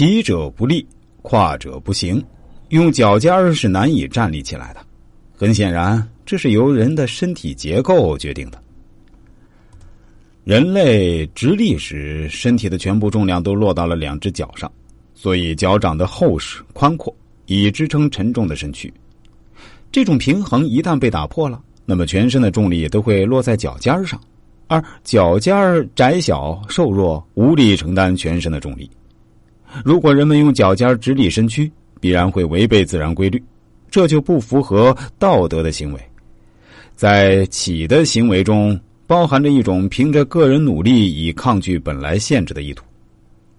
起者不立，跨者不行。用脚尖儿是难以站立起来的。很显然，这是由人的身体结构决定的。人类直立时，身体的全部重量都落到了两只脚上，所以脚掌的厚实宽阔，以支撑沉重的身躯。这种平衡一旦被打破了，那么全身的重力都会落在脚尖上，而脚尖儿窄小瘦弱，无力承担全身的重力。如果人们用脚尖直立身躯，必然会违背自然规律，这就不符合道德的行为。在起的行为中，包含着一种凭着个人努力以抗拒本来限制的意图。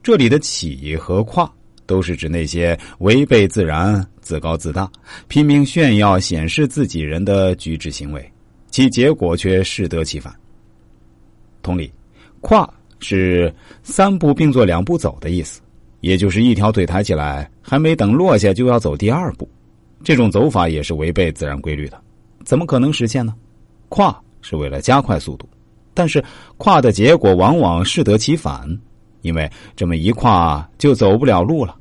这里的起和跨。都是指那些违背自然、自高自大、拼命炫耀、显示自己人的举止行为，其结果却适得其反。同理，跨是三步并作两步走的意思，也就是一条腿抬起来，还没等落下就要走第二步。这种走法也是违背自然规律的，怎么可能实现呢？跨是为了加快速度，但是跨的结果往往适得其反，因为这么一跨就走不了路了。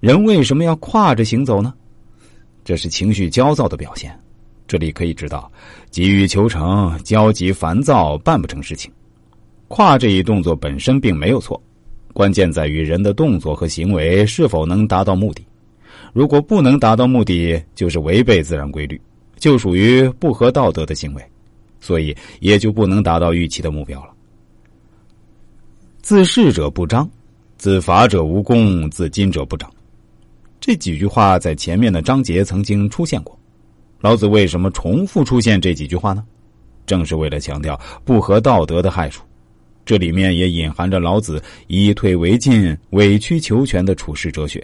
人为什么要跨着行走呢？这是情绪焦躁的表现。这里可以知道，急于求成、焦急烦躁，办不成事情。跨这一动作本身并没有错，关键在于人的动作和行为是否能达到目的。如果不能达到目的，就是违背自然规律，就属于不合道德的行为，所以也就不能达到预期的目标了。自恃者不彰，自法者无功，自矜者不长。这几句话在前面的章节曾经出现过，老子为什么重复出现这几句话呢？正是为了强调不合道德的害处。这里面也隐含着老子以退为进、委曲求全的处世哲学。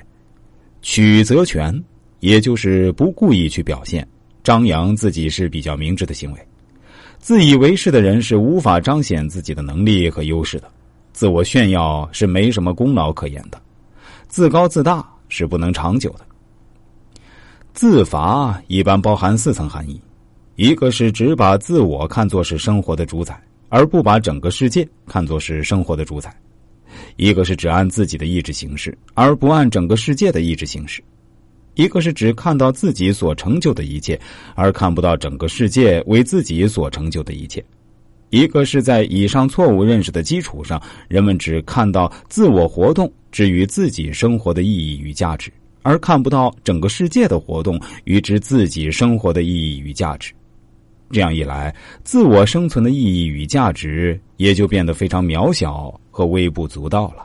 曲则全，也就是不故意去表现、张扬自己是比较明智的行为。自以为是的人是无法彰显自己的能力和优势的，自我炫耀是没什么功劳可言的，自高自大。是不能长久的。自罚一般包含四层含义：一个是只把自我看作是生活的主宰，而不把整个世界看作是生活的主宰；一个是只按自己的意志行事，而不按整个世界的意志行事；一个是只看到自己所成就的一切，而看不到整个世界为自己所成就的一切；一个是在以上错误认识的基础上，人们只看到自我活动。至于自己生活的意义与价值，而看不到整个世界的活动与之自己生活的意义与价值，这样一来，自我生存的意义与价值也就变得非常渺小和微不足道了。